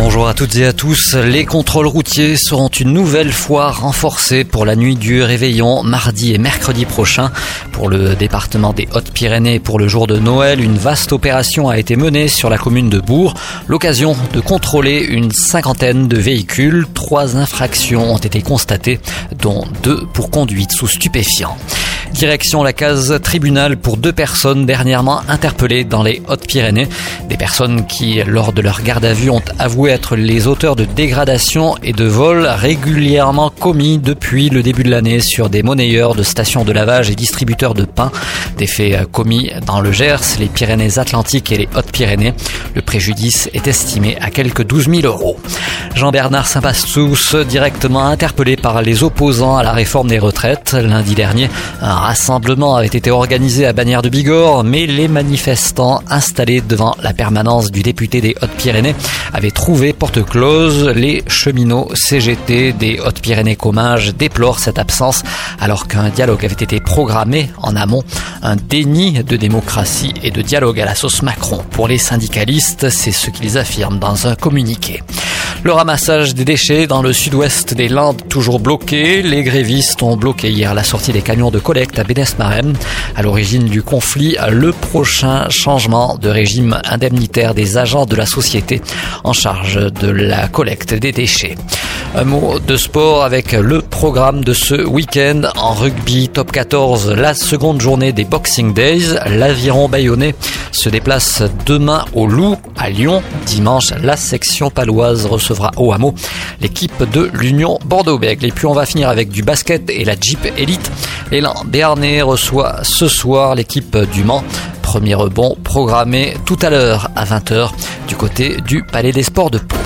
Bonjour à toutes et à tous. Les contrôles routiers seront une nouvelle fois renforcés pour la nuit du réveillon mardi et mercredi prochain. Pour le département des Hautes-Pyrénées pour le jour de Noël, une vaste opération a été menée sur la commune de Bourg. L'occasion de contrôler une cinquantaine de véhicules. Trois infractions ont été constatées, dont deux pour conduite sous stupéfiants. Direction la case tribunal pour deux personnes dernièrement interpellées dans les Hautes-Pyrénées. Des personnes qui, lors de leur garde à vue, ont avoué être les auteurs de dégradation et de vols régulièrement commis depuis le début de l'année sur des monnayeurs de stations de lavage et distributeurs de pain. Des faits commis dans le Gers, les Pyrénées-Atlantiques et les Hautes-Pyrénées. Le préjudice est estimé à quelques 12 000 euros. Jean-Bernard Saint-Pastous, directement interpellé par les opposants à la réforme des retraites. Lundi dernier, rassemblement avait été organisé à Bagnères de Bigorre, mais les manifestants installés devant la permanence du député des Hautes-Pyrénées avaient trouvé porte close. Les cheminots CGT des Hautes-Pyrénées-Comminges déplorent cette absence alors qu'un dialogue avait été programmé en amont. Un déni de démocratie et de dialogue à la sauce Macron. Pour les syndicalistes, c'est ce qu'ils affirment dans un communiqué. Le ramassage des déchets dans le sud-ouest des Landes toujours bloqué. Les grévistes ont bloqué hier la sortie des camions de collecte à Bénès-Marem. À l'origine du conflit, le prochain changement de régime indemnitaire des agents de la société en charge de la collecte des déchets. Un mot de sport avec le programme de ce week-end en rugby top 14, la seconde journée des Boxing Days. L'aviron bayonnais se déplace demain au Loup à Lyon. Dimanche, la section paloise recevra au hameau l'équipe de l'Union Bordeaux-Bègles. Et puis on va finir avec du basket et la Jeep Elite. L'élan Béarnais reçoit ce soir l'équipe du Mans. Premier rebond programmé tout à l'heure à 20h du côté du Palais des Sports de Pau.